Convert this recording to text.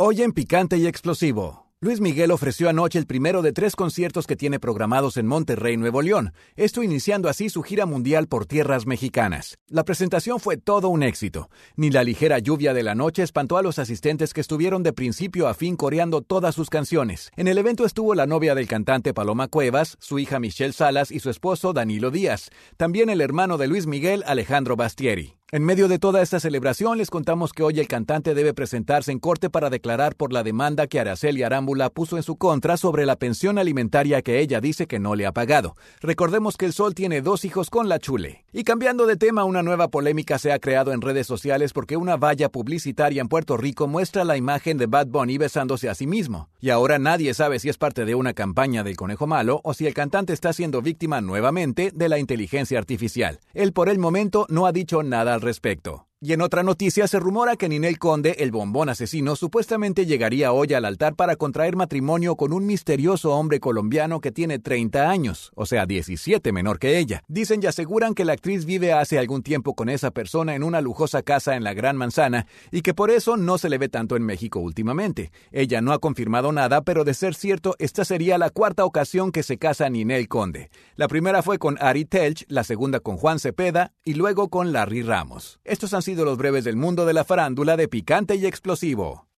Hoy en Picante y Explosivo. Luis Miguel ofreció anoche el primero de tres conciertos que tiene programados en Monterrey, Nuevo León, esto iniciando así su gira mundial por tierras mexicanas. La presentación fue todo un éxito. Ni la ligera lluvia de la noche espantó a los asistentes que estuvieron de principio a fin coreando todas sus canciones. En el evento estuvo la novia del cantante Paloma Cuevas, su hija Michelle Salas y su esposo Danilo Díaz, también el hermano de Luis Miguel, Alejandro Bastieri. En medio de toda esta celebración les contamos que hoy el cantante debe presentarse en corte para declarar por la demanda que Araceli Arámbula puso en su contra sobre la pensión alimentaria que ella dice que no le ha pagado. Recordemos que el Sol tiene dos hijos con la Chule. Y cambiando de tema, una nueva polémica se ha creado en redes sociales porque una valla publicitaria en Puerto Rico muestra la imagen de Bad Bunny besándose a sí mismo. Y ahora nadie sabe si es parte de una campaña del conejo malo o si el cantante está siendo víctima nuevamente de la inteligencia artificial. Él por el momento no ha dicho nada respecto. Y en otra noticia se rumora que Ninel Conde, el bombón asesino, supuestamente llegaría hoy al altar para contraer matrimonio con un misterioso hombre colombiano que tiene 30 años, o sea, 17 menor que ella. Dicen y aseguran que la actriz vive hace algún tiempo con esa persona en una lujosa casa en la Gran Manzana y que por eso no se le ve tanto en México últimamente. Ella no ha confirmado nada, pero de ser cierto, esta sería la cuarta ocasión que se casa Ninel Conde. La primera fue con Ari Telch, la segunda con Juan Cepeda y luego con Larry Ramos. Estos han sido los breves del mundo de la farándula de picante y explosivo.